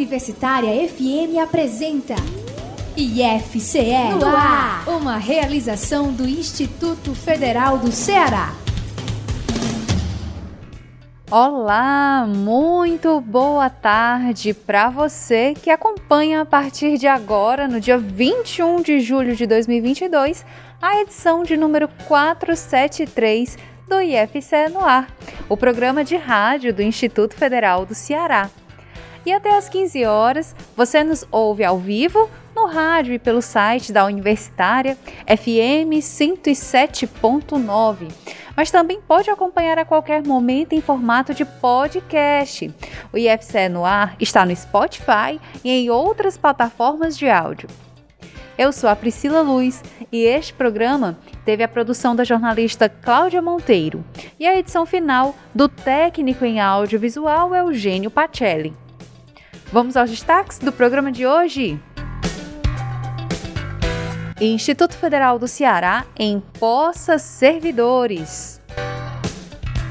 Universitária FM apresenta IFCE no ar, uma realização do Instituto Federal do Ceará. Olá, muito boa tarde para você que acompanha a partir de agora, no dia 21 de julho de 2022, a edição de número 473 do IFCE no ar, o programa de rádio do Instituto Federal do Ceará e até às 15 horas você nos ouve ao vivo no rádio e pelo site da Universitária FM 107.9. Mas também pode acompanhar a qualquer momento em formato de podcast. O IFCE no ar está no Spotify e em outras plataformas de áudio. Eu sou a Priscila Luz e este programa teve a produção da jornalista Cláudia Monteiro e a edição final do técnico em audiovisual Eugênio Pacelli. Vamos aos destaques do programa de hoje? Instituto Federal do Ceará empossa servidores.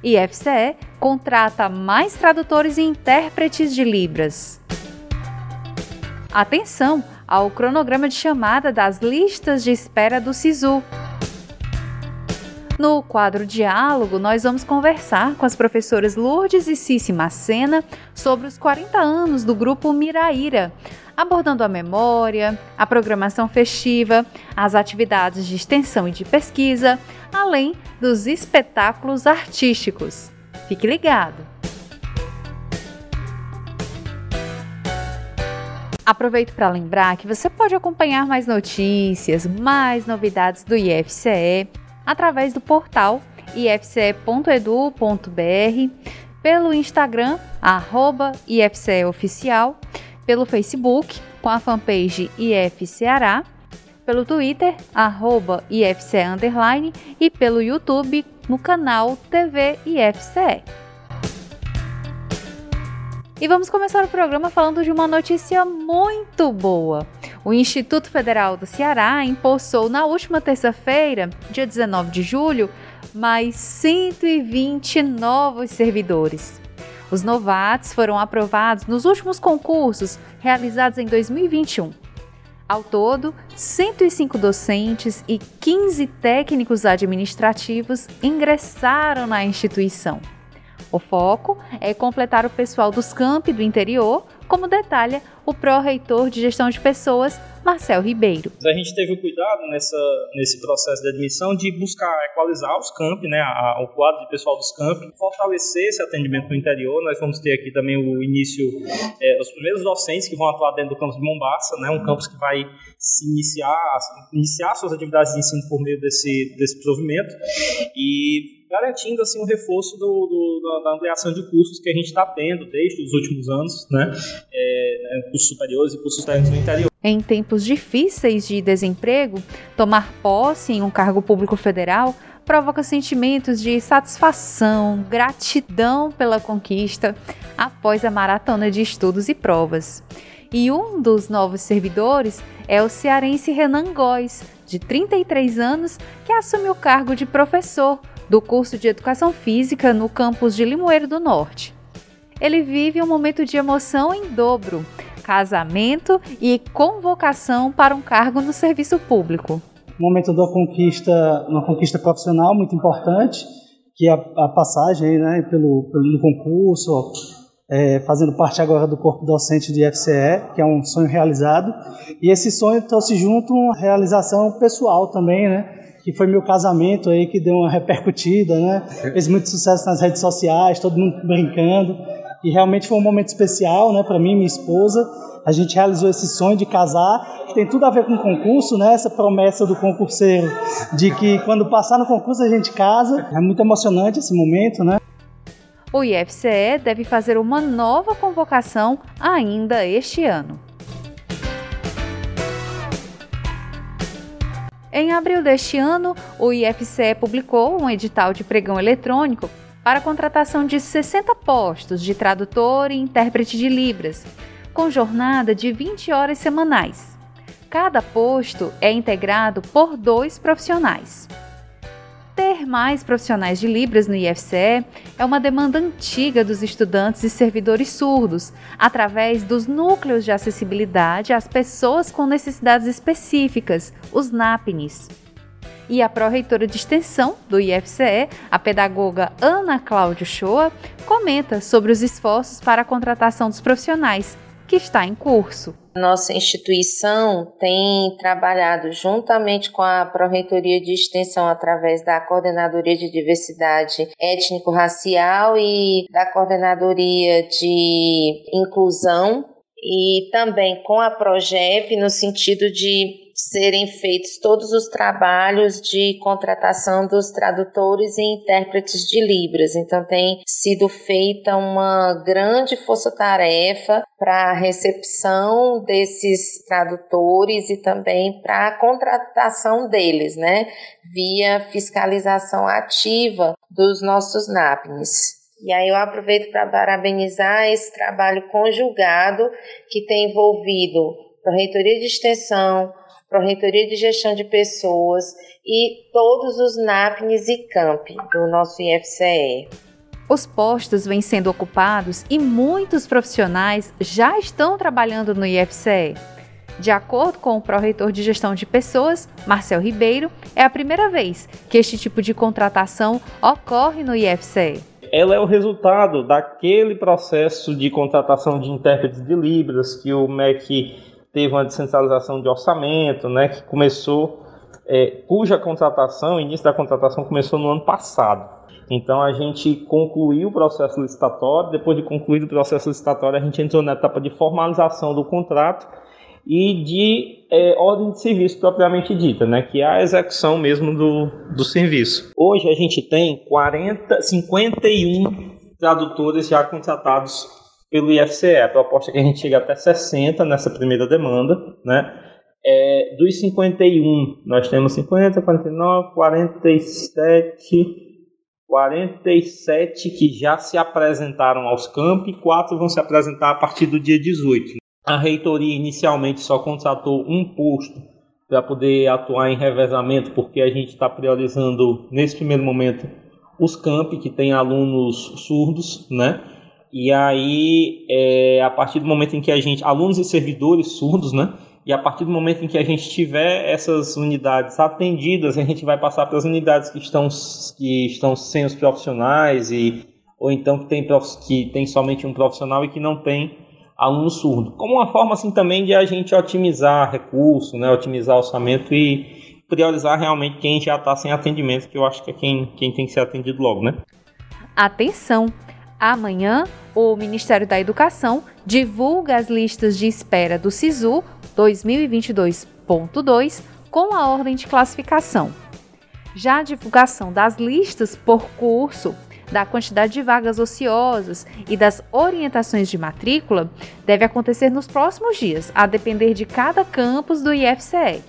IFCE contrata mais tradutores e intérpretes de Libras. Atenção ao cronograma de chamada das listas de espera do SISU. No quadro Diálogo, nós vamos conversar com as professoras Lourdes e Cici Macena sobre os 40 anos do grupo Miraíra, abordando a memória, a programação festiva, as atividades de extensão e de pesquisa, além dos espetáculos artísticos. Fique ligado! Aproveito para lembrar que você pode acompanhar mais notícias, mais novidades do IFCE através do portal ifce.edu.br, pelo Instagram, arroba IFCEOficial, pelo Facebook, com a fanpage IFCeará, pelo Twitter, arroba IFCE e pelo YouTube, no canal TV IFCE. E vamos começar o programa falando de uma notícia muito boa. O Instituto Federal do Ceará impulsou na última terça-feira, dia 19 de julho, mais 120 novos servidores. Os novatos foram aprovados nos últimos concursos realizados em 2021. Ao todo, 105 docentes e 15 técnicos administrativos ingressaram na instituição. O foco é completar o pessoal dos campi do interior, como detalha o pró-reitor de gestão de pessoas, Marcel Ribeiro. A gente teve o cuidado nessa, nesse processo de admissão de buscar equalizar os campi, né, a, o quadro de pessoal dos campi, fortalecer esse atendimento no interior. Nós vamos ter aqui também o início, é, os primeiros docentes que vão atuar dentro do campus de Mombaça, né, um campus que vai se iniciar, iniciar suas atividades de ensino por meio desse, desse provimento e garantindo assim um reforço do, do, da ampliação de cursos que a gente está tendo desde os últimos anos, né? É, né, cursos superiores e cursos técnicos no interior. Em tempos difíceis de desemprego, tomar posse em um cargo público federal provoca sentimentos de satisfação, gratidão pela conquista após a maratona de estudos e provas. E um dos novos servidores é o cearense Renan Góes, de 33 anos, que assume o cargo de professor do curso de Educação Física no campus de Limoeiro do Norte. Ele vive um momento de emoção em dobro, casamento e convocação para um cargo no serviço público. Momento da conquista, uma conquista profissional muito importante, que é a, a passagem né, pelo, pelo concurso, é, fazendo parte agora do corpo docente do IFCE, que é um sonho realizado. E esse sonho trouxe junto uma realização pessoal também, né? Que foi meu casamento aí que deu uma repercutida, né? Fez muito sucesso nas redes sociais, todo mundo brincando. E realmente foi um momento especial, né, para mim e minha esposa. A gente realizou esse sonho de casar, que tem tudo a ver com o concurso, né? Essa promessa do concurseiro de que quando passar no concurso a gente casa. É muito emocionante esse momento, né? O IFCE deve fazer uma nova convocação ainda este ano. Em abril deste ano, o IFCE publicou um edital de pregão eletrônico para a contratação de 60 postos de tradutor e intérprete de Libras, com jornada de 20 horas semanais. Cada posto é integrado por dois profissionais. Ter mais profissionais de Libras no IFCE é uma demanda antiga dos estudantes e servidores surdos, através dos núcleos de acessibilidade às pessoas com necessidades específicas, os NAPNIs. E a pró-reitora de extensão do IFCE, a pedagoga Ana Cláudio Shoa, comenta sobre os esforços para a contratação dos profissionais, que está em curso. Nossa instituição tem trabalhado juntamente com a Pró-Reitoria de Extensão através da Coordenadoria de Diversidade Étnico-Racial e da Coordenadoria de Inclusão e também com a Progep no sentido de serem feitos todos os trabalhos de contratação dos tradutores e intérpretes de Libras. Então, tem sido feita uma grande força-tarefa para a recepção desses tradutores e também para a contratação deles, né? Via fiscalização ativa dos nossos NAPNs. E aí eu aproveito para parabenizar esse trabalho conjugado que tem envolvido a Reitoria de Extensão, Pró-Reitoria de Gestão de Pessoas e todos os NAPNs e CAMP do nosso IFCE. Os postos vêm sendo ocupados e muitos profissionais já estão trabalhando no IFCE. De acordo com o pró-reitor de gestão de pessoas, Marcel Ribeiro, é a primeira vez que este tipo de contratação ocorre no IFCE. Ela é o resultado daquele processo de contratação de intérpretes de Libras que o MEC teve uma descentralização de orçamento, né, que começou, é, cuja contratação, início da contratação começou no ano passado. Então a gente concluiu o processo licitatório, depois de concluído o processo licitatório, a gente entrou na etapa de formalização do contrato e de é, ordem de serviço propriamente dita, né, que é a execução mesmo do, do serviço. Hoje a gente tem 40, 51 tradutores já contratados pelo IFCE. A proposta é que a gente chegue até 60 nessa primeira demanda, né? É, dos 51, nós temos 50, 49, 47, 47 que já se apresentaram aos campi, quatro vão se apresentar a partir do dia 18. A reitoria inicialmente só contratou um posto para poder atuar em revezamento, porque a gente está priorizando nesse primeiro momento os campi que têm alunos surdos, né? E aí, é, a partir do momento em que a gente, alunos e servidores surdos, né? E a partir do momento em que a gente tiver essas unidades atendidas, a gente vai passar para as unidades que estão, que estão sem os profissionais e ou então que tem, que tem somente um profissional e que não tem aluno surdo. Como uma forma assim também de a gente otimizar recurso, né, otimizar orçamento e priorizar realmente quem já está sem atendimento, que eu acho que é quem, quem tem que ser atendido logo, né? Atenção! Amanhã, o Ministério da Educação divulga as listas de espera do SISU 2022.2 com a ordem de classificação. Já a divulgação das listas por curso, da quantidade de vagas ociosas e das orientações de matrícula deve acontecer nos próximos dias, a depender de cada campus do IFCE.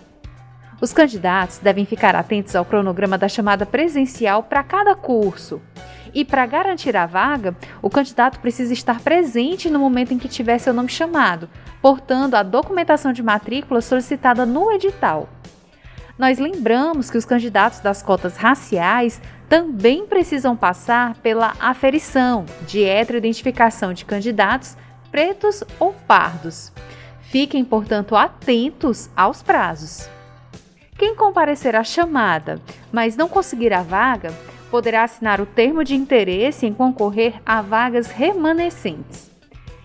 Os candidatos devem ficar atentos ao cronograma da chamada presencial para cada curso e para garantir a vaga, o candidato precisa estar presente no momento em que tiver seu nome chamado, portando a documentação de matrícula solicitada no edital. Nós lembramos que os candidatos das cotas raciais também precisam passar pela aferição de heteroidentificação de candidatos pretos ou pardos. Fiquem, portanto, atentos aos prazos. Quem comparecer à chamada, mas não conseguir a vaga, poderá assinar o termo de interesse em concorrer a vagas remanescentes.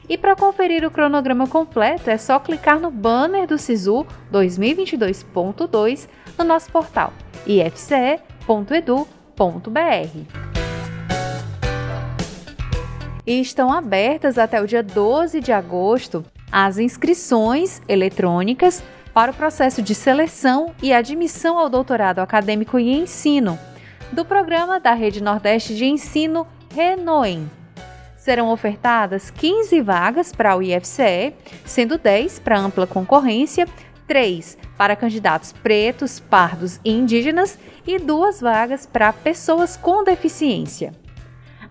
E para conferir o cronograma completo é só clicar no banner do SISU 2022.2 no nosso portal ifce.edu.br. E estão abertas até o dia 12 de agosto as inscrições eletrônicas para o processo de seleção e admissão ao doutorado acadêmico e ensino do programa da Rede Nordeste de Ensino Renoem. Serão ofertadas 15 vagas para o IFCE, sendo 10 para ampla concorrência, 3 para candidatos pretos, pardos e indígenas e duas vagas para pessoas com deficiência.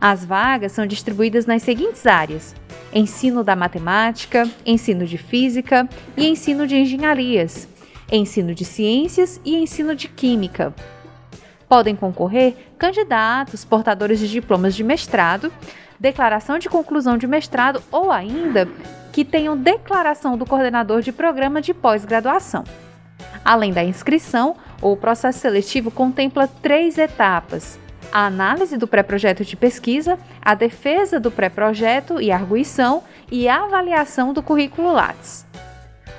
As vagas são distribuídas nas seguintes áreas: ensino da matemática, ensino de física e ensino de engenharias, ensino de ciências e ensino de química. Podem concorrer candidatos portadores de diplomas de mestrado, declaração de conclusão de mestrado ou ainda que tenham declaração do coordenador de programa de pós-graduação. Além da inscrição, o processo seletivo contempla três etapas: a análise do pré-projeto de pesquisa, a defesa do pré-projeto e arguição e a avaliação do currículo Lattes.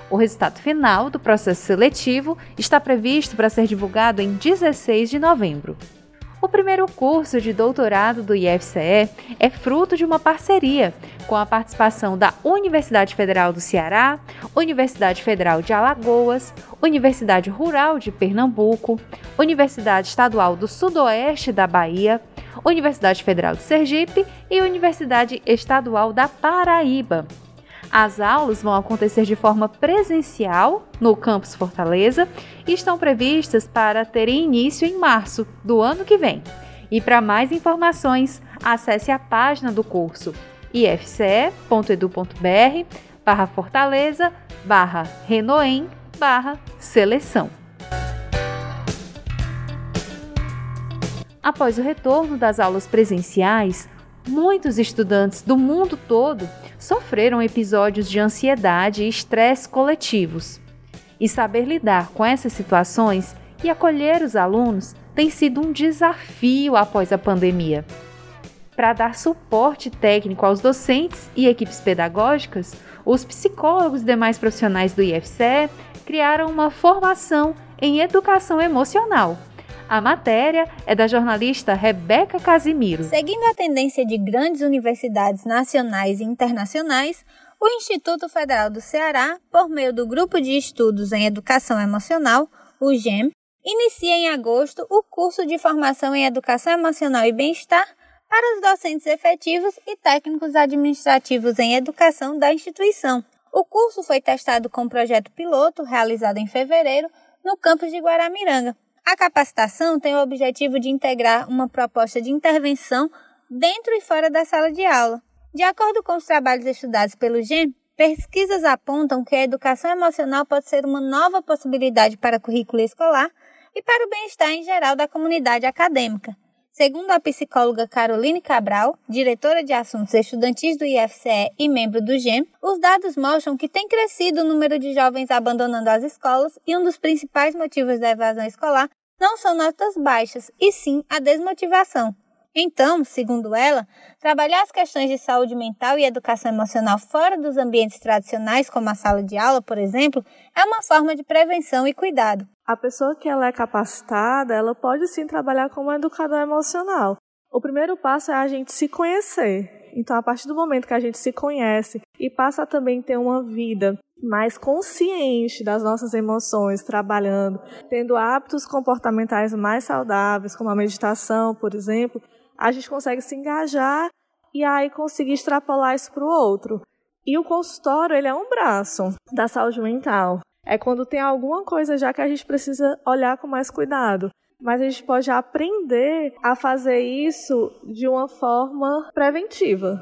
O resultado final do processo seletivo está previsto para ser divulgado em 16 de novembro. O primeiro curso de doutorado do IFCE é fruto de uma parceria com a participação da Universidade Federal do Ceará, Universidade Federal de Alagoas, Universidade Rural de Pernambuco, Universidade Estadual do Sudoeste da Bahia, Universidade Federal de Sergipe e Universidade Estadual da Paraíba. As aulas vão acontecer de forma presencial no campus Fortaleza e estão previstas para terem início em março do ano que vem. E para mais informações, acesse a página do curso ifce.edu.br barra Fortaleza barra Renoem barra Seleção. Após o retorno das aulas presenciais, muitos estudantes do mundo todo sofreram episódios de ansiedade e estresse coletivos. E saber lidar com essas situações e acolher os alunos tem sido um desafio após a pandemia. Para dar suporte técnico aos docentes e equipes pedagógicas, os psicólogos e demais profissionais do IFCE criaram uma formação em educação emocional a matéria é da jornalista Rebeca Casimiro. Seguindo a tendência de grandes universidades nacionais e internacionais, o Instituto Federal do Ceará, por meio do Grupo de Estudos em Educação Emocional, o GEM, inicia em agosto o curso de formação em Educação Emocional e Bem-Estar para os docentes efetivos e técnicos administrativos em educação da instituição. O curso foi testado com o projeto piloto realizado em fevereiro no campus de Guaramiranga a capacitação tem o objetivo de integrar uma proposta de intervenção dentro e fora da sala de aula. De acordo com os trabalhos estudados pelo GEM, pesquisas apontam que a educação emocional pode ser uma nova possibilidade para o currículo escolar e para o bem-estar em geral da comunidade acadêmica. Segundo a psicóloga Caroline Cabral, diretora de assuntos estudantis do IFCE e membro do GEM, os dados mostram que tem crescido o número de jovens abandonando as escolas e um dos principais motivos da evasão escolar não são notas baixas, e sim a desmotivação. Então, segundo ela, trabalhar as questões de saúde mental e educação emocional fora dos ambientes tradicionais, como a sala de aula, por exemplo, é uma forma de prevenção e cuidado. A pessoa que ela é capacitada, ela pode sim trabalhar como educador emocional. O primeiro passo é a gente se conhecer. Então, a partir do momento que a gente se conhece e passa a também ter uma vida mais consciente das nossas emoções, trabalhando, tendo hábitos comportamentais mais saudáveis, como a meditação, por exemplo, a gente consegue se engajar e aí conseguir extrapolar isso para o outro. E o consultório, ele é um braço da saúde mental. É quando tem alguma coisa já que a gente precisa olhar com mais cuidado. Mas a gente pode aprender a fazer isso de uma forma preventiva.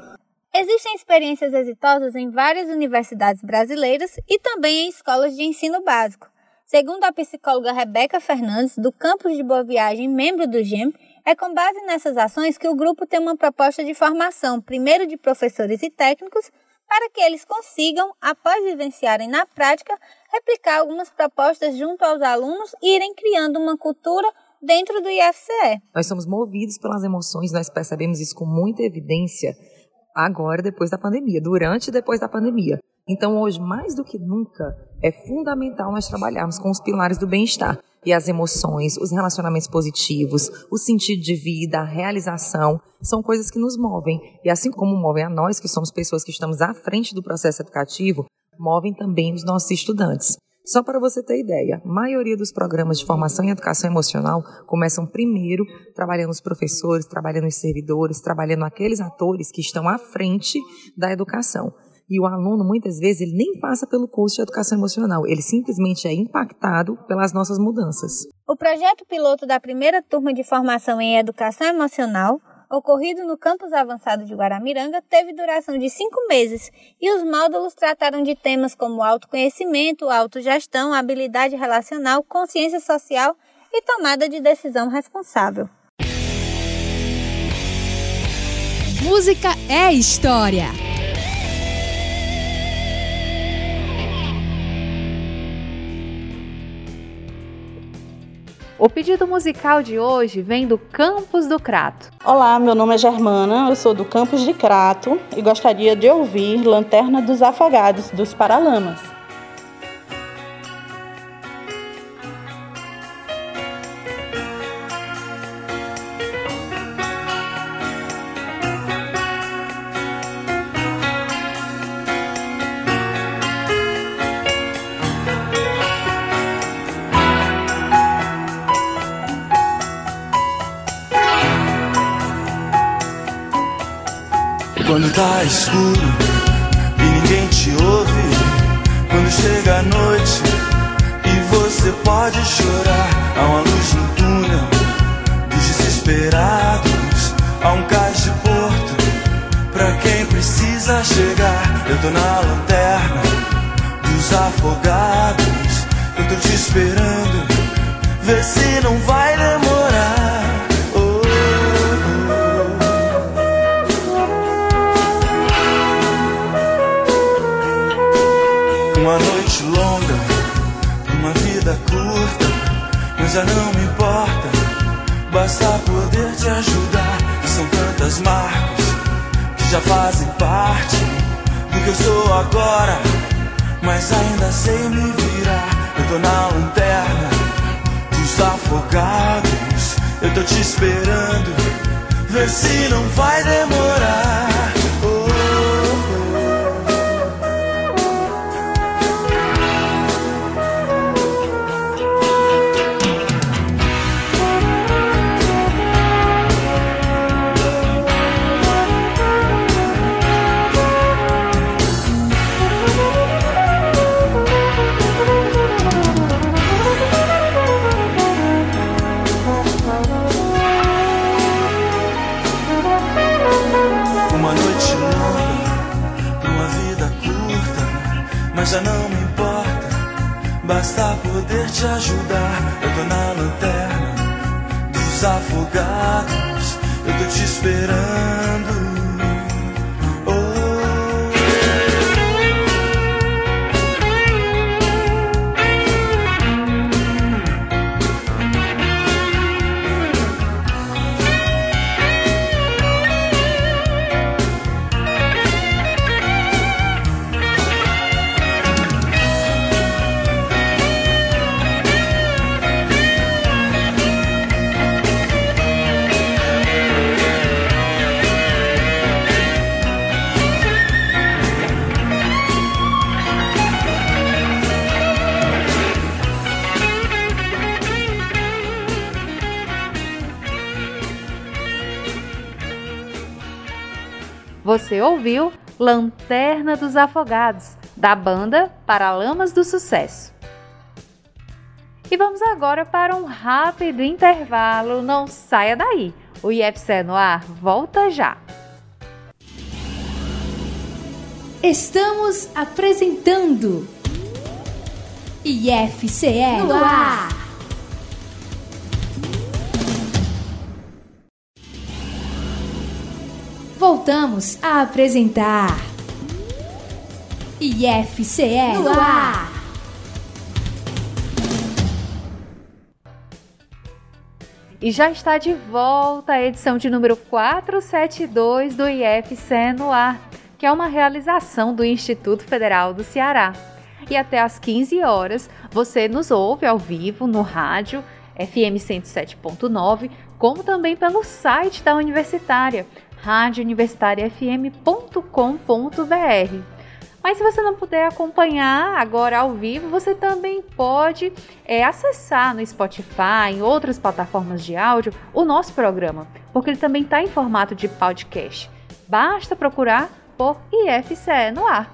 Existem experiências exitosas em várias universidades brasileiras e também em escolas de ensino básico. Segundo a psicóloga Rebeca Fernandes, do campus de Boa Viagem, membro do GEM, é com base nessas ações que o grupo tem uma proposta de formação, primeiro de professores e técnicos, para que eles consigam, após vivenciarem na prática, replicar algumas propostas junto aos alunos e irem criando uma cultura dentro do IFCE. Nós somos movidos pelas emoções, nós percebemos isso com muita evidência agora, depois da pandemia, durante e depois da pandemia. Então, hoje, mais do que nunca, é fundamental nós trabalharmos com os pilares do bem-estar e as emoções, os relacionamentos positivos, o sentido de vida, a realização, são coisas que nos movem. E assim como movem a nós, que somos pessoas que estamos à frente do processo educativo, movem também os nossos estudantes. Só para você ter ideia, a maioria dos programas de formação em educação emocional começam primeiro trabalhando os professores, trabalhando os servidores, trabalhando aqueles atores que estão à frente da educação. E o aluno, muitas vezes, ele nem passa pelo curso de educação emocional, ele simplesmente é impactado pelas nossas mudanças. O projeto piloto da primeira turma de formação em educação emocional, ocorrido no campus avançado de Guaramiranga, teve duração de cinco meses e os módulos trataram de temas como autoconhecimento, autogestão, habilidade relacional, consciência social e tomada de decisão responsável. Música é história. O pedido musical de hoje vem do Campos do Crato. Olá, meu nome é Germana, eu sou do Campos de Crato e gostaria de ouvir Lanterna dos Afogados dos Paralamas. Mas ainda sei me virar. Eu tô na lanterna dos afogados. Eu tô te esperando, vê se não vai demorar. Mas já não me importa. Basta poder te ajudar. Eu tô na lanterna dos afogados. Eu tô te esperando. Você ouviu Lanterna dos Afogados, da banda Paralamas do Sucesso. E vamos agora para um rápido intervalo. Não saia daí. O IFCE no ar volta já. Estamos apresentando IFCE no ar. Voltamos a apresentar IFCE no ar. E já está de volta a edição de número 472 do IFCE no ar, que é uma realização do Instituto Federal do Ceará. E até às 15 horas você nos ouve ao vivo no rádio FM 107.9, como também pelo site da Universitária, radiouniversitariafm.com.br. Mas se você não puder acompanhar agora ao vivo, você também pode é, acessar no Spotify, em outras plataformas de áudio, o nosso programa, porque ele também está em formato de podcast. Basta procurar por IFCE no ar.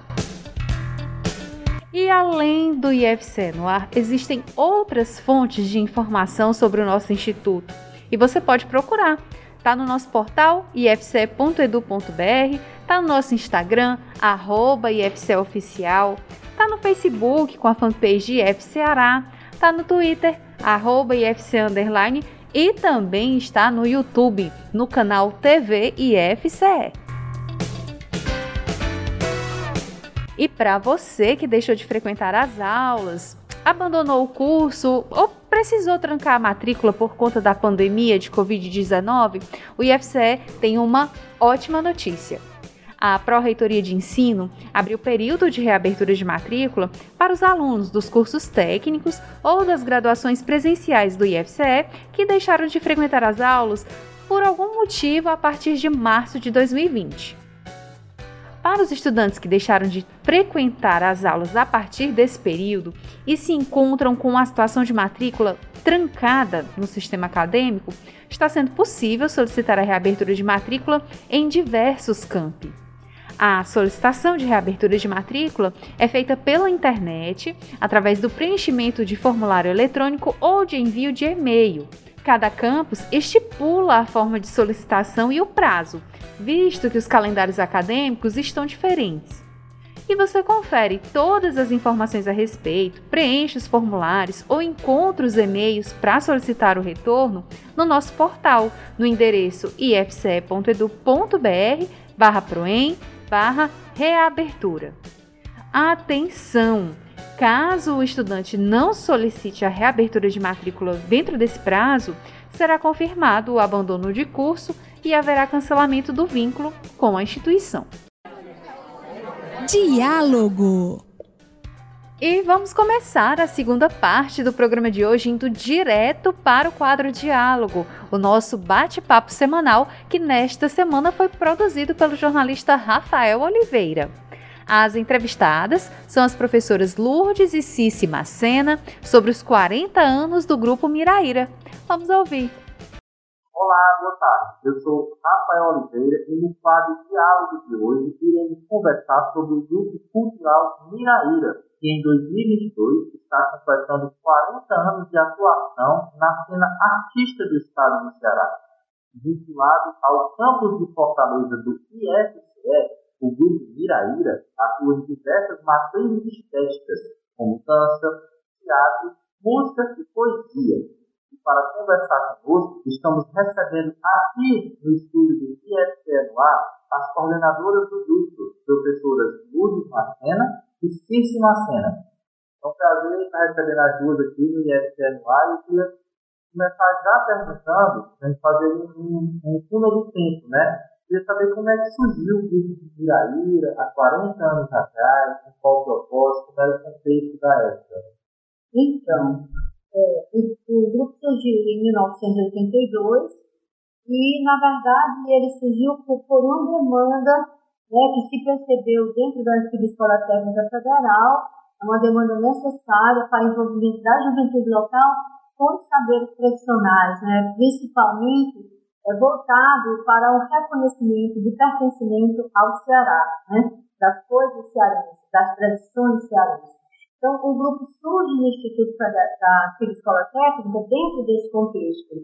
E além do IFCE no ar, existem outras fontes de informação sobre o nosso instituto. E você pode procurar. Está no nosso portal ifce.edu.br, está no nosso Instagram, arroba IFCEoficial, está no Facebook com a fanpage IFCeará, está no Twitter, arroba IFC Underline, e também está no YouTube, no canal TV IFCE. E para você que deixou de frequentar as aulas, abandonou o curso ou precisou trancar a matrícula por conta da pandemia de Covid-19, o IFCE tem uma ótima notícia. A Pró-Reitoria de Ensino abriu período de reabertura de matrícula para os alunos dos cursos técnicos ou das graduações presenciais do IFCE que deixaram de frequentar as aulas por algum motivo a partir de março de 2020. Para os estudantes que deixaram de frequentar as aulas a partir desse período e se encontram com a situação de matrícula trancada no sistema acadêmico, está sendo possível solicitar a reabertura de matrícula em diversos campi. A solicitação de reabertura de matrícula é feita pela internet, através do preenchimento de formulário eletrônico ou de envio de e-mail. Cada campus estipula a forma de solicitação e o prazo, visto que os calendários acadêmicos estão diferentes. E você confere todas as informações a respeito, preenche os formulários ou encontra os e-mails para solicitar o retorno no nosso portal, no endereço ifce.edu.br barra proem barra reabertura. Atenção! Caso o estudante não solicite a reabertura de matrícula dentro desse prazo, será confirmado o abandono de curso e haverá cancelamento do vínculo com a instituição. Diálogo e vamos começar a segunda parte do programa de hoje indo direto para o quadro Diálogo, o nosso bate-papo semanal que nesta semana foi produzido pelo jornalista Rafael Oliveira. As entrevistadas são as professoras Lourdes e Cici Macena sobre os 40 anos do Grupo Miraíra. Vamos ouvir. Olá, boa tarde. Eu sou Rafael Oliveira e no quadro Diálogo de hoje iremos conversar sobre o Grupo Cultural Miraíra, que em 2022 está completando 40 anos de atuação na cena artística do estado do Ceará. Vinculado ao campus de Fortaleza do IFCE, o grupo Miraíra atua em diversas matrizes estéticas, como dança, teatro, música e poesia. E para conversar conosco, estamos recebendo aqui no estúdio do ar as coordenadoras do grupo, professoras Lourdes Macena e Circe Macena. É um prazer estar recebendo as duas aqui no ar e eu queria começar já perguntando, a gente fazer um, um, um do tempo, né? Queria saber como é que surgiu o grupo de Viraíra há 40 anos atrás, com qual propósito, como era o contexto da época. Então, é, o, o, grupo surgiu em 1982 e, na verdade, ele surgiu por, por uma demanda né, que se percebeu dentro da antiga Escola Técnica Federal, uma demanda necessária para o envolvimento da juventude local com os saberes tradicionais, né, principalmente é voltado para um reconhecimento de pertencimento ao Ceará, né? das coisas cearenses, das tradições cearenses. Então, o grupo surge no Instituto da Antiga Escola Técnica dentro desse contexto.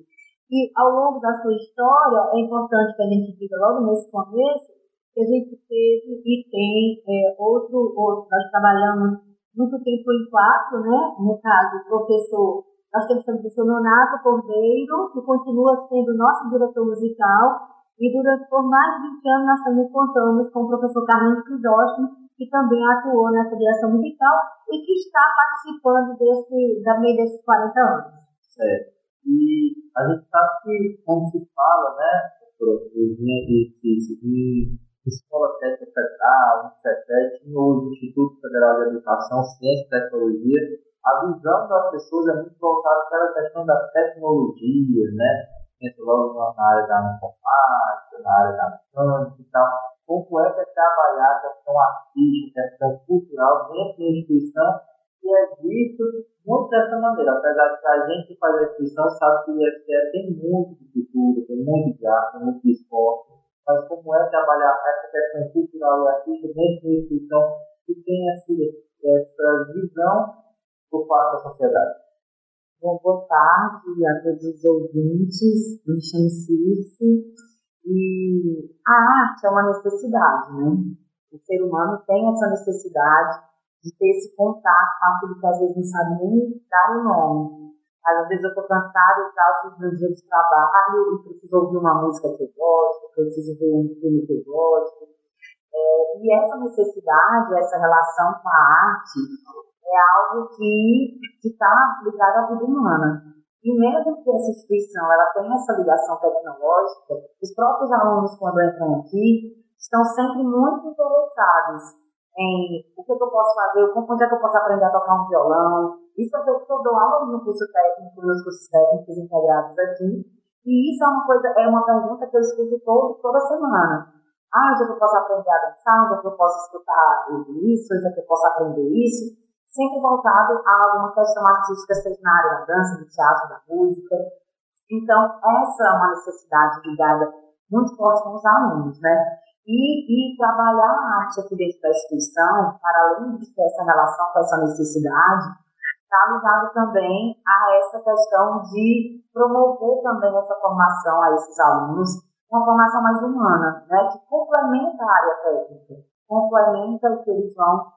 E, ao longo da sua história, é importante que a gente diga logo nesse começo que a gente teve e tem é, outro, outro, nós trabalhamos muito tempo em quatro, né? no caso, o professor nós temos o professor Nonato Cordeiro, que continua sendo nosso diretor musical, e durante por mais de 20 anos nós também contamos com o professor Carlos Crisóstomo, que também atuou nessa direção musical e que está participando desse, meio desses 40 anos. Certo. E a gente sabe que, como se fala, né, de, de Escola Técnica Federal, INCETEC, no Instituto Federal de Educação, Ciência e Tecnologia, a visão das pessoas é muito voltada para a questão da tecnologia, né? Pensa logo na área da informática, na área da mecânica e tal. Como é trabalhar a questão artística, a questão cultural dentro da instituição que é visto muito dessa maneira. Apesar de que a gente que faz a instituição sabe que o IFCE tem muito de cultura, tem muito de arte, tem muito de esporte, mas como é trabalhar essa questão cultural e artística dentro da instituição que tem essa, essa visão por parte da sociedade. Bom, boa tarde a todos os ouvintes. Me chamo Circe e a arte é uma necessidade, né? O ser humano tem essa necessidade de ter esse contato com aquilo que às vezes não sabe nem dar o nome. Às vezes eu estou cansada e tal, do dia de trabalho e preciso ouvir uma música que eu gosto, preciso ver um filme que eu gosto. É, e essa necessidade, essa relação com a arte, é algo que está ligado à vida humana. E mesmo que essa instituição ela tenha essa ligação tecnológica, os próprios alunos, quando entram aqui, estão sempre muito interessados em o que, eu posso fazer, onde é que eu posso aprender a tocar um violão. Isso é que eu dou aula no curso técnico, nos cursos técnicos integrados aqui. E isso é uma coisa, é uma pergunta que eu escuto todo, toda semana. Ah, onde é que eu posso aprender a dançar? Onde é que eu posso escutar isso? Onde é que eu posso aprender isso? Sempre voltado a alguma questão artística, seja na área da dança, do teatro, da música. Então, essa é uma necessidade ligada muito forte com os alunos, né? E, e trabalhar a arte aqui dentro da instituição, para além de ter essa relação com essa necessidade, está ligado também a essa questão de promover também essa formação a esses alunos, uma formação mais humana, né? Que complementa a área técnica, complementa o que eles vão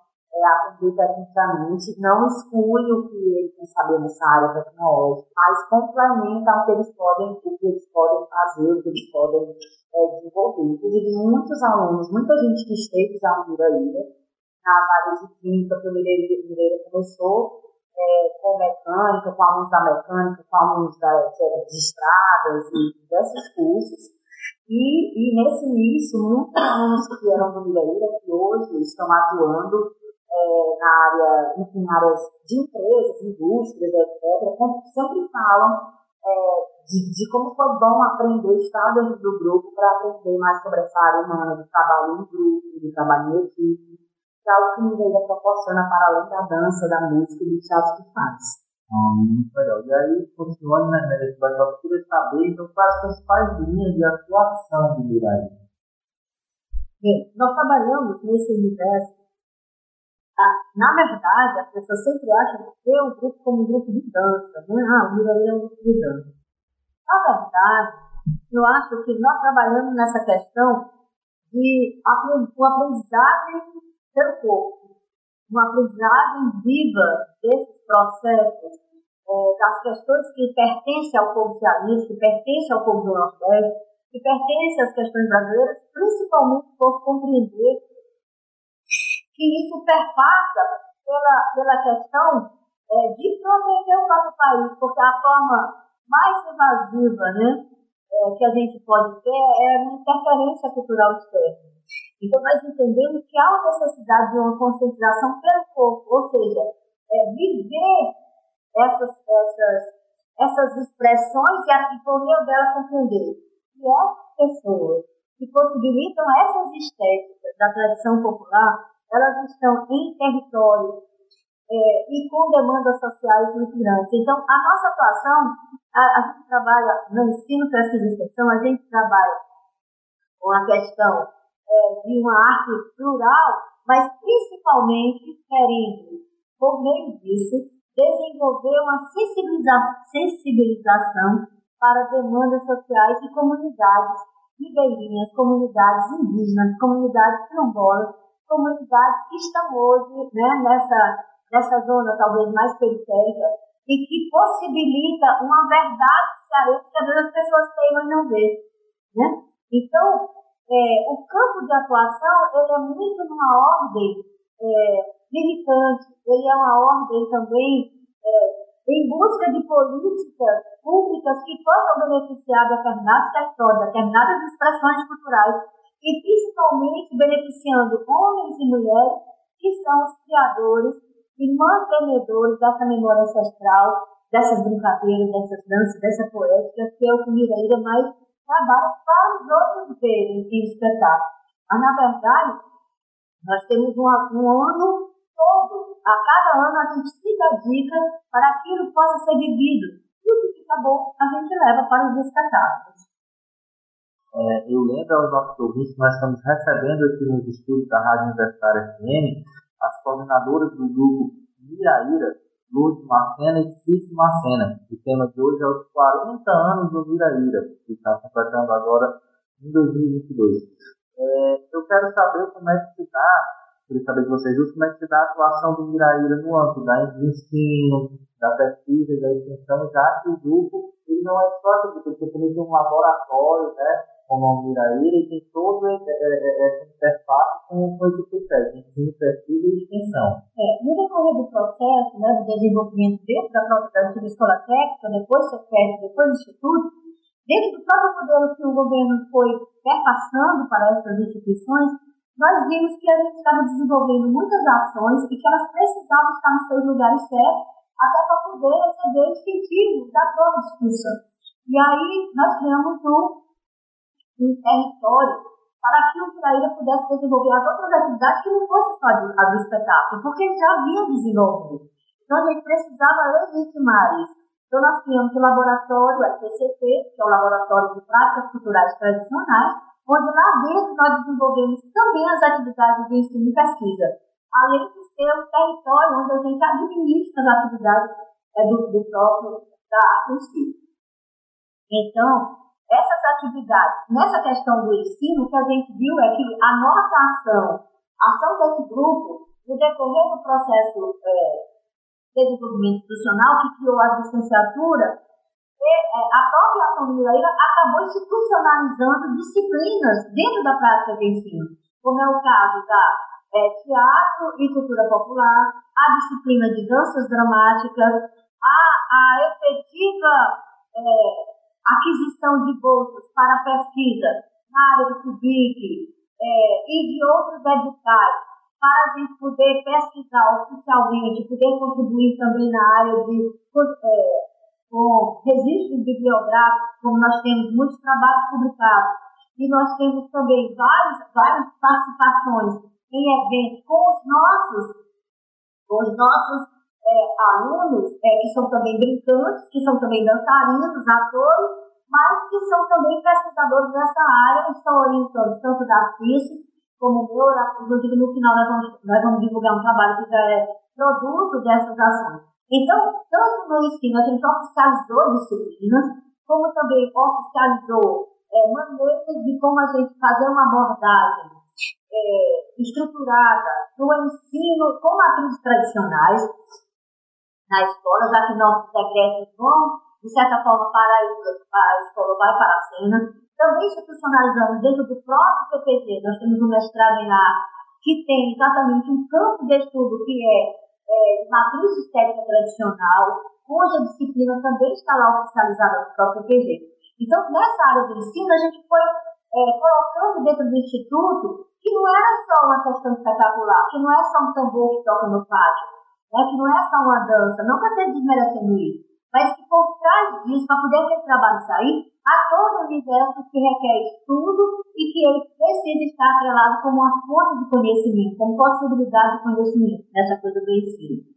tecnicamente, não exclui o que eles têm saber nessa área tecnológica, mas complementa o que eles podem, o que eles podem fazer, o que eles podem é, desenvolver. Inclusive, muitos alunos, muita gente que esteve já no Miraíra, nas áreas de química, que o Mireira começou é, com mecânica, com alunos da mecânica, com alunos da, de, de estradas e diversos cursos. E, e nesse início, muitos alunos que eram do Miraíra, que hoje estão atuando é, na área, enfim, áreas de empresas, indústrias, etc., sempre falam é, de, de, como foi bom aprender, estar dentro do grupo para aprender mais sobre essa área humana, do trabalho em grupo, do trabalho em equipe, que é algo que Mireia proporciona para além da dança, da música e do teatro que faz. Ah, muito legal. E aí, continuando né, bate-papo, eu queria saber então, quais são as principais linhas de atuação do Mirai. Bem, nós trabalhamos nesse universo na verdade, as pessoas sempre acham que o grupo como um grupo de dança, né? Ah, o Miraí é um grupo de dança. Na verdade, eu acho que nós trabalhamos nessa questão de uma aprendizagem pelo corpo, uma aprendizagem viva desses processos, é, das questões que pertencem ao povo cearense, que pertencem ao povo do Nordeste, que pertencem às questões brasileiras, principalmente por compreender que isso perpassa pela, pela questão é, de proteger o próprio país, porque a forma mais invasiva né, é, que a gente pode ter é uma interferência cultural externa. Então, nós entendemos que há uma necessidade de uma conscientização pelo corpo, ou seja, é, viver essas, essas, essas expressões e, a, por meio dela compreender que essas pessoas que possibilitam essas estéticas da tradição popular elas estão em território é, e com demandas sociais muito grandes. Então, a nossa atuação, a, a gente trabalha no ensino, pesquisa e extensão, a gente trabalha com a questão é, de uma arte plural, mas principalmente querendo, por meio disso, desenvolver uma sensibiliza sensibilização para demandas sociais de comunidades ribeirinhas, comunidades indígenas, comunidades quilombolas, comunidades que estão hoje né, nessa, nessa zona talvez mais periférica e que possibilita uma verdade cearense que às vezes as pessoas têm e não vê. Né? Então, é, o campo de atuação ele é muito numa ordem é, militante, ele é uma ordem também é, em busca de políticas públicas que possam beneficiar determinados territórios, determinadas expressões culturais e principalmente beneficiando homens e mulheres que são os criadores e mantenedores dessa memória ancestral, dessas brincadeiras, dessas danças, dessa poética, que é o que Mireira mais trabalha para os outros verem em espetáculo. Mas, na verdade, nós temos um, um ano todo, a cada ano a gente se dedica para aquilo que possa ser vivido. E o que fica bom, a gente leva para os espetáculos. É, eu lembro aos nossos ouvintes que nós estamos recebendo aqui nos estúdios da Rádio Universitária FM as coordenadoras do grupo Miraíra, Lourdes Marcena e Cícero Marcena. O tema de hoje é os 40 anos do Miraíra, que está completando agora em 2022. É, eu quero saber como é que se dá queria saber de vocês como é que se dá a atuação do Miraíra no âmbito da, ensino, da pesquisa e da extensão, já que o grupo ele não é só tipo, porque ele tem um laboratório, né, como a Miraíra, e tem toda essa interface com, com esse critério, ensino, pesquisa e extensão. É, no decorrer do processo, né, do desenvolvimento dentro da própria da escola técnica, depois CEPET, depois do Instituto, dentro do próprio modelo que o governo foi perpassando para essas instituições, nós vimos que a gente estava desenvolvendo muitas ações e que elas precisavam estar nos seus lugares certos até para poder receber o incentivo da própria instituição. E aí nós criamos um, um território para que o Piraíra pudesse desenvolver as outras atividades que não fossem só a do espetáculo, porque ele já havia desenvolvido. Então a gente precisava legitimar isso. Então nós criamos o laboratório, a TCP, que é o Laboratório de Práticas Culturais Tradicionais, onde lá dentro nós desenvolvemos também as atividades de ensino e pesquisa, além de ser um território onde a gente administra as atividades é, do, do próprio da arte. Então, essas atividades, nessa questão do ensino, o que a gente viu é que a nossa ação, a ação desse grupo, no decorrer do processo é, de desenvolvimento institucional, que criou a licenciatura, é, a própria ação do acabou institucionalizando disciplinas dentro da prática de ensino, como é o caso da é, teatro e cultura popular, a disciplina de danças dramáticas, a, a efetiva é, aquisição de bolsas para pesquisa na área do PUBIC é, e de outros editais, para a gente poder pesquisar oficialmente, poder contribuir também na área de é, com registros bibliográficos, como nós temos muitos trabalhos publicados, e nós temos também várias, várias participações em eventos com os nossos, com os nossos é, alunos, é, que são também brincantes, que são também dançarinos, atores, mas que são também pesquisadores dessa área, estão orientando tanto da CIS como o meu, inclusive no final nós vamos, nós vamos divulgar um trabalho que já é produto dessas ações. Então, tanto no ensino a gente oficializou disciplinas, como também oficializou é, maneiras de como a gente fazer uma abordagem é, estruturada no ensino com matrizes tradicionais na escola, já que nossos egressos vão, de certa forma, para a escola, vai para a cena. Também institucionalizamos dentro do próprio PPG, nós temos um mestrado em arte que tem exatamente um campo de estudo que é é, matriz estética tradicional, cuja disciplina também está lá oficializada no próprio PG. Então, nessa área do ensino, a gente foi é, colocando dentro do Instituto que não era só uma questão espetacular, que não é só um tambor que toca no pátio, né, que não é só uma dança, não para ter desmerecendo isso, mas que por trás disso, para poder aquele trabalho sair, há todo o universo que requer estudo e que ele precisa estar atrelado como uma fonte de conhecimento, como possibilidade de conhecimento nessa coisa do ensino.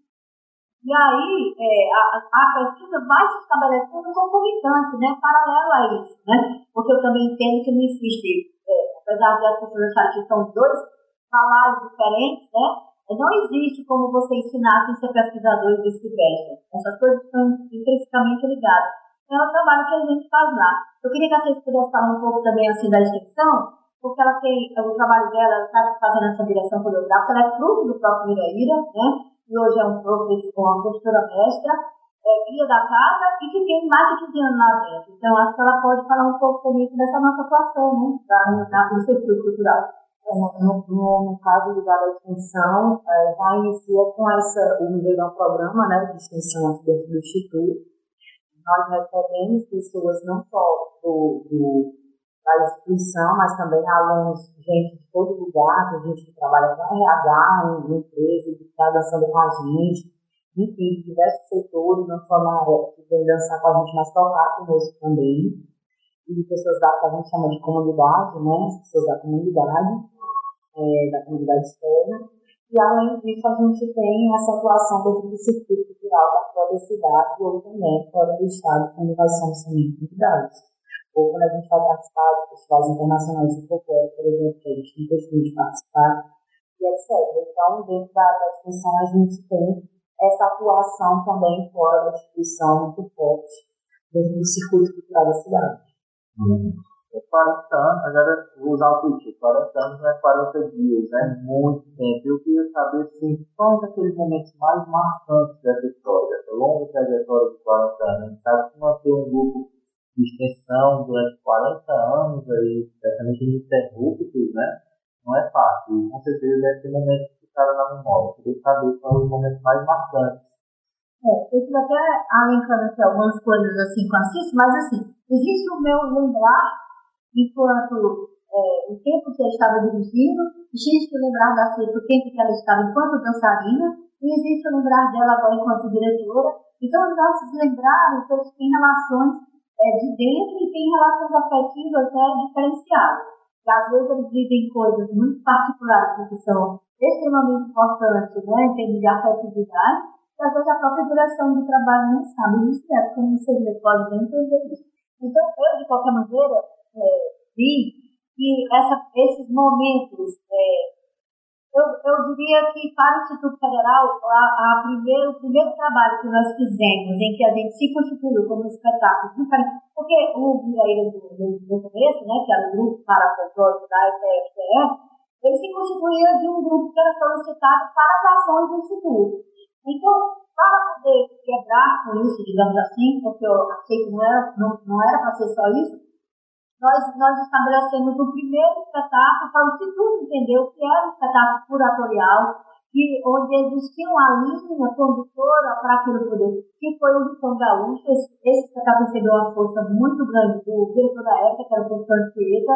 E aí, é, a, a, pesquisa vai se estabelecendo concomitante, né, paralelo a isso, né, porque eu também entendo que não existe, é, apesar de as pessoas acharem que são dois salários diferentes, né, não existe como você ensinar sem ser pesquisador e. Essas coisas estão intrinsecamente ligadas. Então, é o trabalho que a gente faz lá. Eu queria que a gente pudesse falar um pouco também assim da extensão, porque ela tem o trabalho dela, está fazendo essa direção coreográfica, ela é fruto do próprio Miraíra, né? E hoje é um professor, uma professora mestra, é, guia da casa e que tem mais de 15 anos lá dentro. Então, acho que ela pode falar um pouco também dessa nossa atuação, né? Da, da, setor cultural. No, no, no, caso ligado extensão, é, já inicia com essa, o Mineirão Programa né, de extensão dentro do Instituto. Nós recebemos pessoas não só do, do, da instituição, mas também alunos, gente de todo lugar, gente que trabalha com RH, em empresa, que está dançando com a gente, enfim, de diversos setores, não só na área que vem dançar com a gente, mas tocar conosco também. E pessoas da que a gente chama de comunidade, né? As pessoas da comunidade é, da comunidade externa. E, além disso, a gente tem essa atuação dentro do circuito cultural da própria cidade ou também fora do estado, quando nós somos também convidados. Ou quando a gente vai participar de festivais internacionais de folclore, por exemplo, que a gente tem costume de participar, e etc. Então, dentro da, da instituição, a gente tem essa atuação também fora da instituição muito forte, dentro do circuito cultural da cidade. Uhum. 40 anos, agora vou usar o tweet, 40 anos não é 40 dias, é muito tempo. Eu queria saber, assim, quais aqueles momentos mais marcantes dessa história, dessa longa trajetória de 40 anos. A gente sabe que manter um grupo de extensão durante 40 anos, aí, certamente ininterruptos, né? Não é fácil. Com certeza deve ter momentos que ficaram na memória. Eu queria saber quais os momentos mais marcantes. É, eu estive até alencando aqui algumas coisas assim com a Cis, mas assim, existe o meu lembrar enquanto é, o tempo que ela estava dirigindo, existe o lembrar da Cesta o tempo que ela estava enquanto dançarina, e existe o lembrar dela agora enquanto diretora. Então, os nossos lembrados, eles têm relações é, de dentro e têm relações afetivas né, diferenciadas. E, às vezes, eles vivem coisas muito particulares que são extremamente importantes né, em termos de afetividade, e às vezes a própria direção do trabalho não sabe. Isso é como você pode bem entender isso. Então, eu, de qualquer maneira, é, vi que essa, esses momentos, é, eu, eu diria que para o Instituto Federal, a, a primeiro, o primeiro trabalho que nós fizemos, em que a gente se constituiu como espetáculo, porque o Viraíra do, do, começo, né, que era o grupo para controle da EPFE, ele se constituía de um grupo que era solicitado para as ações do Instituto. Então, para poder quebrar com isso, digamos assim, porque eu achei que não era, não, não era para ser só isso, nós, nós estabelecemos o primeiro espetáculo para o Instituto entender o que era o espetáculo curatorial, que, onde existia uma linha condutora para aquilo poder, que foi o Vitão Gaúcho. Esse, espetáculo recebeu uma força muito grande do diretor da época, que era o professor Anchieta,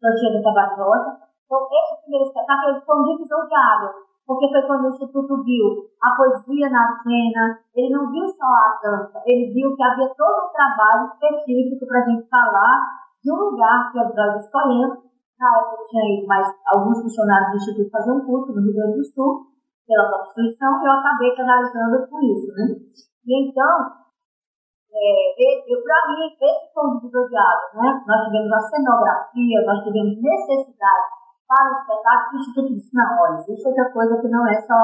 Anchieta Tabajosa. Então, esse primeiro espetáculo foi um divisor de águas, porque foi quando o Instituto viu a poesia na cena, ele não viu só a dança, ele viu que havia todo um trabalho específico para a gente falar de um lugar que nós escolhemos. Na época tinha ido mais alguns funcionários do Instituto fazer um curso no Rio Grande do Sul, pela própria instituição, e eu acabei canalizando com isso. Né? E então, é, para mim, esse foi um divisor de águas. Né? Nós tivemos a cenografia, nós tivemos necessidade para o espetáculo, o Instituto disse, não, olha, existe outra coisa que não é só,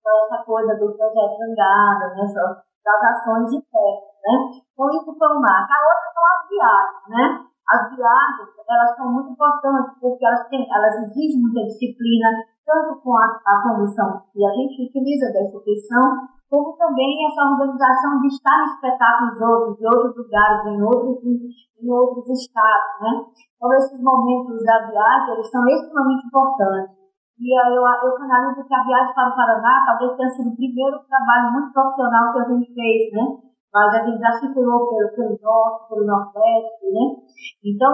essa coisa do projeto Jangada, né? só das ações de pé. Né? Então, isso foi uma marca. A outra são as viagens, né? As viagens, elas são muito importantes porque elas, têm, elas exigem muita disciplina, tanto com a, a condução que a gente utiliza da instituição, como também essa organização de estar em espetáculos outros, de outros lugares, em outros, em outros estados, né? Então, esses momentos da viagem, eles são extremamente importantes. E aí eu, eu canalizo que a viagem para o Paraná talvez tenha sido o primeiro trabalho muito profissional que a gente fez, né? Mas a gente já circulou pelo, pelo norte, pelo nordeste, né? Então,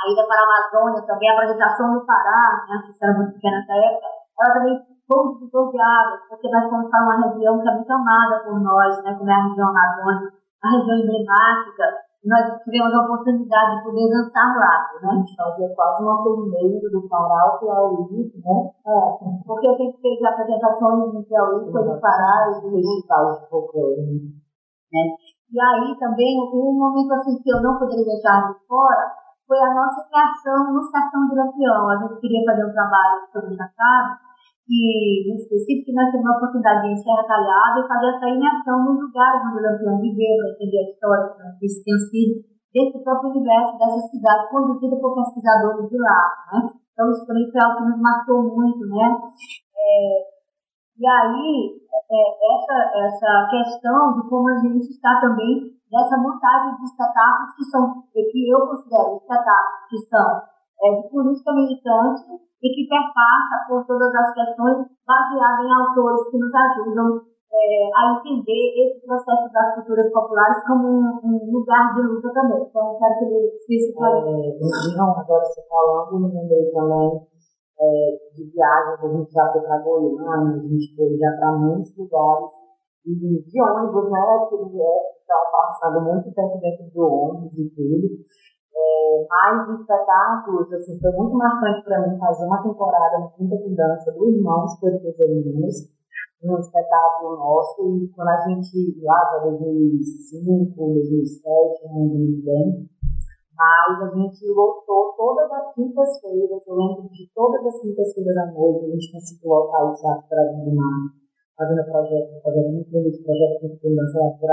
a ida para a Amazônia, também a apresentação do Pará, né, que era muito pequena nessa época, ela também foi um divisor de águas, porque nós fomos para uma região que é muito amada por nós, né, como é a região amazônica, a região emblemática, nós tivemos a oportunidade de poder dançar lá, né? A gente fazia quase uma turnê do Pará ao Piauí, né? É, porque a gente fez apresentações no Piauí, foi no Pará e no festival de folclore. Né? E aí também, um momento assim que eu não poderia deixar de fora foi a nossa criação no Sertão do Lampião. A gente queria fazer um trabalho sobre o chacado, e em específico nós tivemos a oportunidade de encher a e fazer essa imersão nos lugares onde o Lampião viveu, para entender a história que isso tem sido desse próprio universo dessa cidade, conduzida por pesquisadores de lá. Né? Então isso também foi algo que nos marcou muito, né? É, e aí, é, essa, essa questão de como a gente está também nessa montagem de espetáculos que são, que eu considero espetáculos que são é, de política militante e que perpassa por todas as questões baseadas em autores que nos ajudam é, a entender esse processo das culturas populares como um, um lugar de luta também. Então, quero que ele explique para é, Não, agora você falando, me lembrei também é, de viagens, a gente já foi para Goiânia, a gente foi já para muitos lugares, e de ônibus, né, que estava é, passando muito tempo dentro do ônibus e tudo. É, mas espetáculos, assim, foi muito marcante para mim fazer uma temporada no Quinta de Dança do Irmãos Periferinos, um espetáculo nosso, e quando a gente, lá para 2005, 2007, muito bem, mas a gente lotou todas as quintas-feiras, eu lembro de todas as quintas-feiras à noite, a gente conseguiu lotar o Teatro Dragão do Mar, fazendo projeto, fazendo muito bonito projeto de criança lá por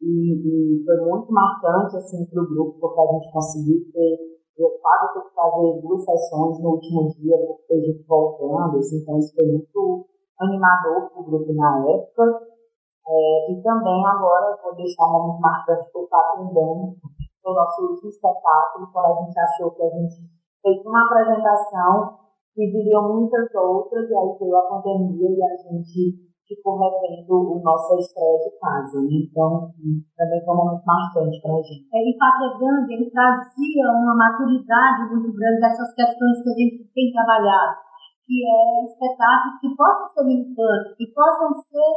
e, e foi muito marcante assim, para o grupo, porque a gente conseguiu ter. Eu quase tive que fazer duas sessões no último dia, porque a gente voltando, assim, então isso foi muito animador para o grupo na época. É, e também agora vou deixar um momento marcante para o Papo Indano, o nosso último espetáculo, quando a gente achou que a gente fez uma apresentação e viriam muitas outras, e aí veio a pandemia e a gente ficou revendo o nosso estreia de casa. Né? Então, também foi um momento marcante para a gente. É, e Pátria Grande, ele trazia uma maturidade muito grande dessas questões que a gente tem trabalhado, que é espetáculos que possam ser militantes, que possam ser,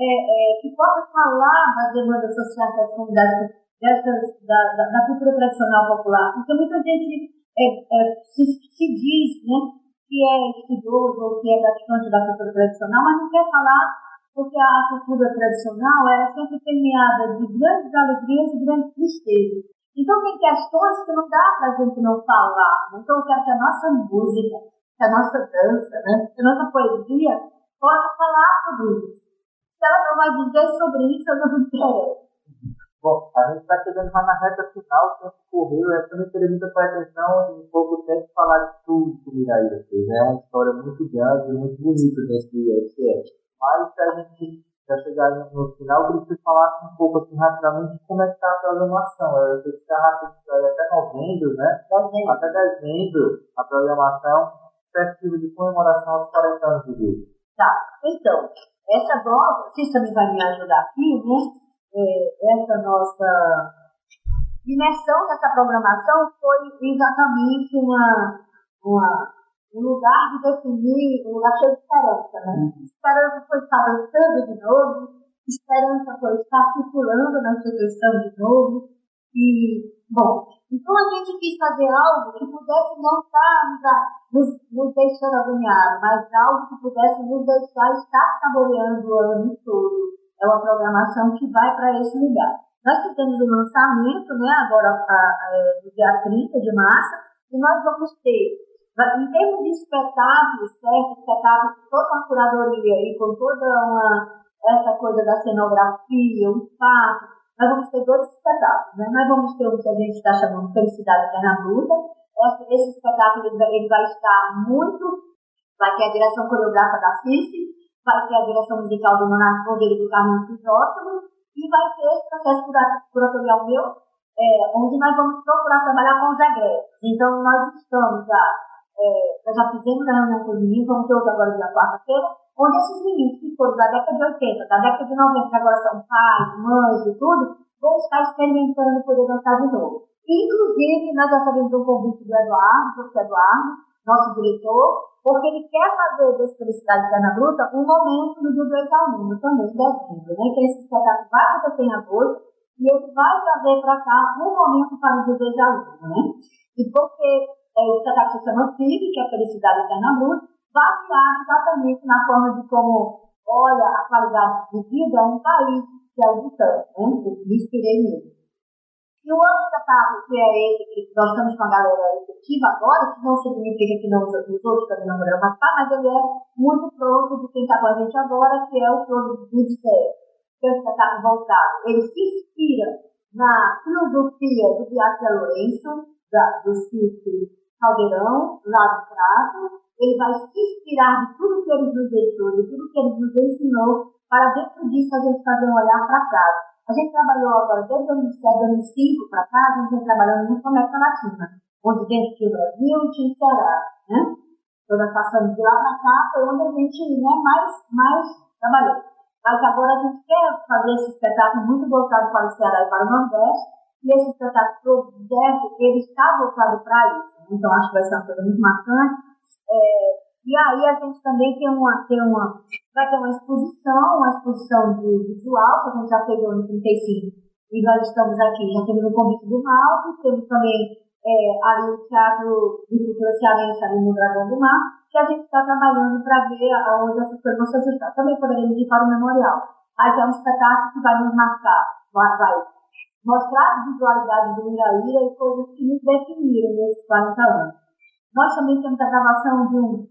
é, é, que possam falar das demandas sociais das comunidades, dessas, da, da, da cultura tradicional popular. Porque muita gente é, é, se, se diz, né, que é estudioso ou que é praticante da cultura tradicional, mas não quer falar porque a cultura tradicional era sempre permeada de grandes alegrias e grandes tristezas. Então tem questões que não dá para a gente não falar. Então eu quero que a nossa música, que a nossa dança, né, que a nossa poesia possa falar sobre isso. Se ela não vai dizer sobre isso, eu não interessa. Bom, a gente está chegando já na reta final, o tempo correu, eu também teria muita pretensão em pouco tempo falar de tudo do Miraíra fez. É uma história muito grande e muito bonita dentro do IFCS. Mas a gente já chegar no final, eu queria que você falasse um pouco assim, rapidamente de como é que está a programação. Eu sei que está rápido, até novembro, né? Novembro. Até dezembro, a programação festiva de comemoração aos 40 anos do grupo. Tá, então, essa volta, vocês também vai me ajudar aqui, né? É, essa nossa dimensão dessa programação foi exatamente uma, uma, um lugar de definir, um lugar cheio de esperança. Né? Uhum. Esperança foi estar dançando de novo, esperança foi estar circulando na instituição de novo. E, bom, então a gente quis fazer algo que pudesse não estar nos, nos deixando agoniados, mas algo que pudesse nos deixar estar saboreando o ano todo é uma programação que vai para esse lugar. Nós fizemos o lançamento, né, agora a, a, no dia 30 de março, e nós vamos ter, em termos de espetáculos, certo? Espetáculos com toda uma curadoria e com toda uma, essa coisa da cenografia, o espaço, nós vamos ter dois espetáculos, né? Nós vamos ter o que a gente está chamando de Felicidade Eterna Bruta. Esse, espetáculo ele vai estar muito, vai ter a direção coreográfica da Cici, vai ter a direção musical do Monarco Cordeiro do Carlos Crisóstomo e vai ter esse processo curatorial meu, é, onde nós vamos procurar trabalhar com os egressos. Então, nós estamos já, é, nós já fizemos a reunião com os meninos, vamos ter outro agora dia quarta-feira, onde esses meninos que foram da década de 80, da década de 90, que agora são pais, mães e tudo, vão estar experimentando poder dançar de novo. Inclusive, nós já sabemos um convite do Eduardo, do Eduardo, nosso diretor, porque ele quer fazer desse Felicidade Eterna Bruta um momento no dia do ex-aluno, também em dezembro, né? Que esse espetáculo vai acontecer em agosto e ele vai trazer para cá um momento para o dia do né? E porque é, o espetáculo se chama FIB, que é Felicidade Eterna Bruta, baseado exatamente na forma de como olha a qualidade de vida um país que é o Butão, né? Eu me inspirei nele. E o outro espetáculo, que é esse, que nós estamos com a galera efetiva agora, que não significa que não, os outros também não poderão participar, mas ele é muito pronto de quem está com a gente agora, que é o Flor do Céu, que é um espetáculo voltado. Ele se inspira na filosofia do Beatriz Lourenço, da, do Círculo Caldeirão, lá do Prato. Ele vai se inspirar de tudo que ele nos deixou, de tudo que ele nos ensinou, para dentro disso a gente fazer um olhar para casa. A gente trabalhou agora, desde 2007, 2005 para cá, a gente trabalhando muito com a América Latina, onde dentro tinha o Brasil tinha o Ceará, né? Toda passando de lá para cá foi onde a gente né, mais, mais trabalhou. Mas agora a gente quer fazer esse espetáculo muito voltado para o Ceará e para o Nordeste, e esse espetáculo projeto, ele está voltado para isso. Então acho que vai ser uma coisa muito marcante. É, e aí a gente também tem uma, tem uma, vai ter uma exposição, uma exposição de visual, que a gente já fez no ano 35, e nós estamos aqui, já temos o convite do Malto, temos também é, ali o Teatro de Cultura Cearense, ali no Dragão do Mar, que a gente está trabalhando para ver aonde essas coisas vão se ajustar. Também poderemos ir para o memorial. Mas é um espetáculo que vai nos marcar, vai, vai mostrar a visualidade do Miraíra e coisas que nos definiram nesses 40 anos. Nós também temos a gravação de um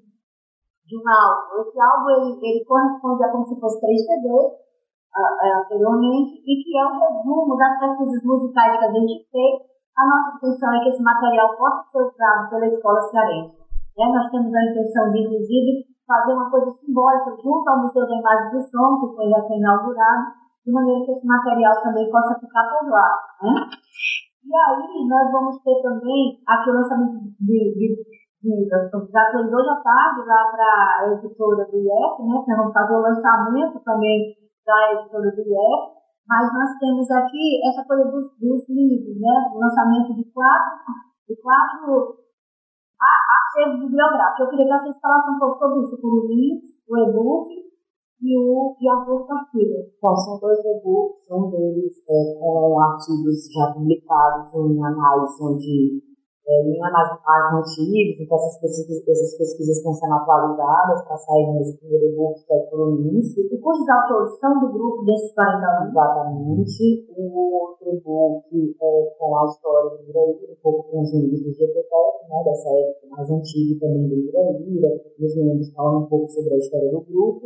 de um álbum. Esse álbum ele, ele corresponde a como se fosse três CDs, anteriormente e que é um resumo das pesquisas musicais que a gente fez. A nossa intenção é que esse material possa ser usado pela escola cearense. Né? Nós temos a intenção de, inclusive, fazer uma coisa simbólica junto ao Museu da Imagem do Som, que foi já inaugurado, de maneira que esse material também possa ficar por lá. Né? E aí nós vamos ter também aqui o lançamento de, de já tem dois à tarde lá para a editora do IEF, né? Nós vamos fazer o lançamento também da editora do IEF, mas nós temos aqui essa coisa dos, dos livros, né? O lançamento de quatro, de quatro acervos bibliográficos. Eu queria que vocês falassem um pouco sobre isso, por o link, o e-book e, o, e a filha. Bom, são dois e-books, um deles é com artigos já publicados em análise, onde é, em análise antigos, então essas pesquisas, essas pesquisas estão sendo atualizadas para sair nesse primeiro e-book que é por início. E cujos autores são do grupo desses 40 anos? Exatamente. O outro e-book é com a história do Iraíra, um pouco com os livros do GPTEC, né, dessa época mais antiga também do Iraíra, os membros falam um pouco sobre a história do grupo.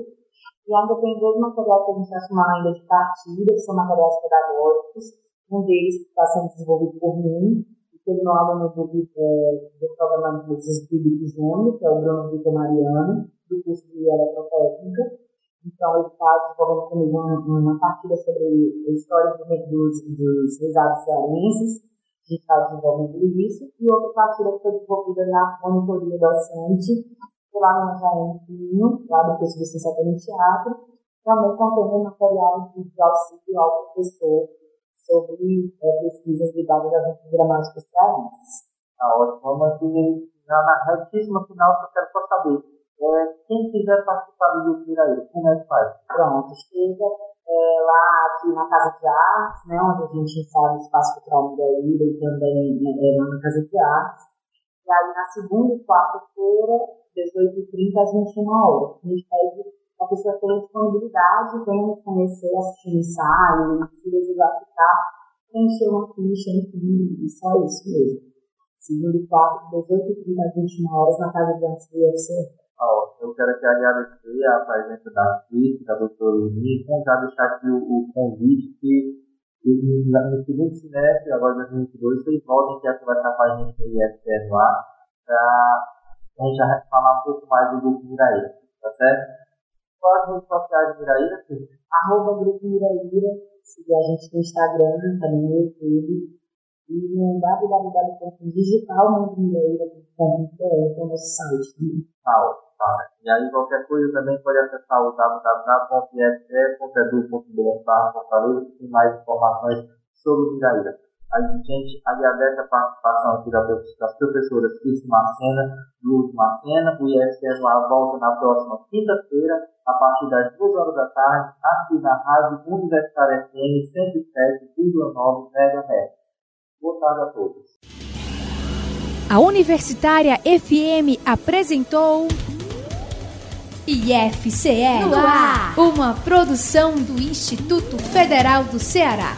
E ainda tem dois materiais que a gente está chamando ainda de partida, que são materiais pedagógicos. Um deles está sendo desenvolvido por mim, e pelo meu aluno do, é, do programa de Polícias Públicos Júnior, que é o Bruno Vitor Mariano, do curso de Eletrotécnica. Então, ele está desenvolvendo comigo uma, uma partida sobre a história dos, dos risados cearenses. A gente está desenvolvendo isso. E outra partida que foi desenvolvida na monitoria docente lá no Jair Pinho, lá do curso de licenciatura em teatro, também contendo material de auxílio ao professor sobre é, pesquisas ligadas às artes dramáticas cearenses. Tá ótimo. Aqui já na retíssima final, só quero só saber. É, quem quiser participar do grupo como é que faz? Pronto, chega é, lá aqui na Casa de Artes, né, onde a gente ensaia o espaço cultural Miraíra e também é, lá na Casa de Artes. E aí na segunda e quarta-feira 18h30 às 21 horas. A gente pede a pessoa tenha disponibilidade, venha nos conhecer, assistir um ensaio, não precisa ficar, preencher uma ficha, enfim, e só isso mesmo. Segundo e quarto, 18h30 às 21 horas, na Casa de Arte do UFC. eu quero aqui agradecer a presença da artista, da doutora Luni, já deixar aqui o, o convite que no segundo semestre, agora de 2022, vocês voltem aqui a conversar com a gente no IFCR lá, para a gente falar um pouco mais do Grupo Miraíra, tá certo? Redes sociais do Miraíra? Arroba Grupo Miraíra, siga a gente no Instagram, também no YouTube, e no www.digitalmundomiraíra.com.br, que é o nosso site. Tá, tá. E aí, qualquer coisa também pode acessar o www.ifce.edu.br Fortaleza, que tem mais informações sobre Miraíra. A gente agradece a participação aqui das professoras Cris Marcena, Luz Marcena. O IFCS lá volta na próxima quinta-feira, a partir das 2 horas da tarde, aqui na Rádio Universitária FM 107,9 MHz. Boa tarde a todos. A Universitária FM apresentou IFCE, uma produção do Instituto Federal do Ceará.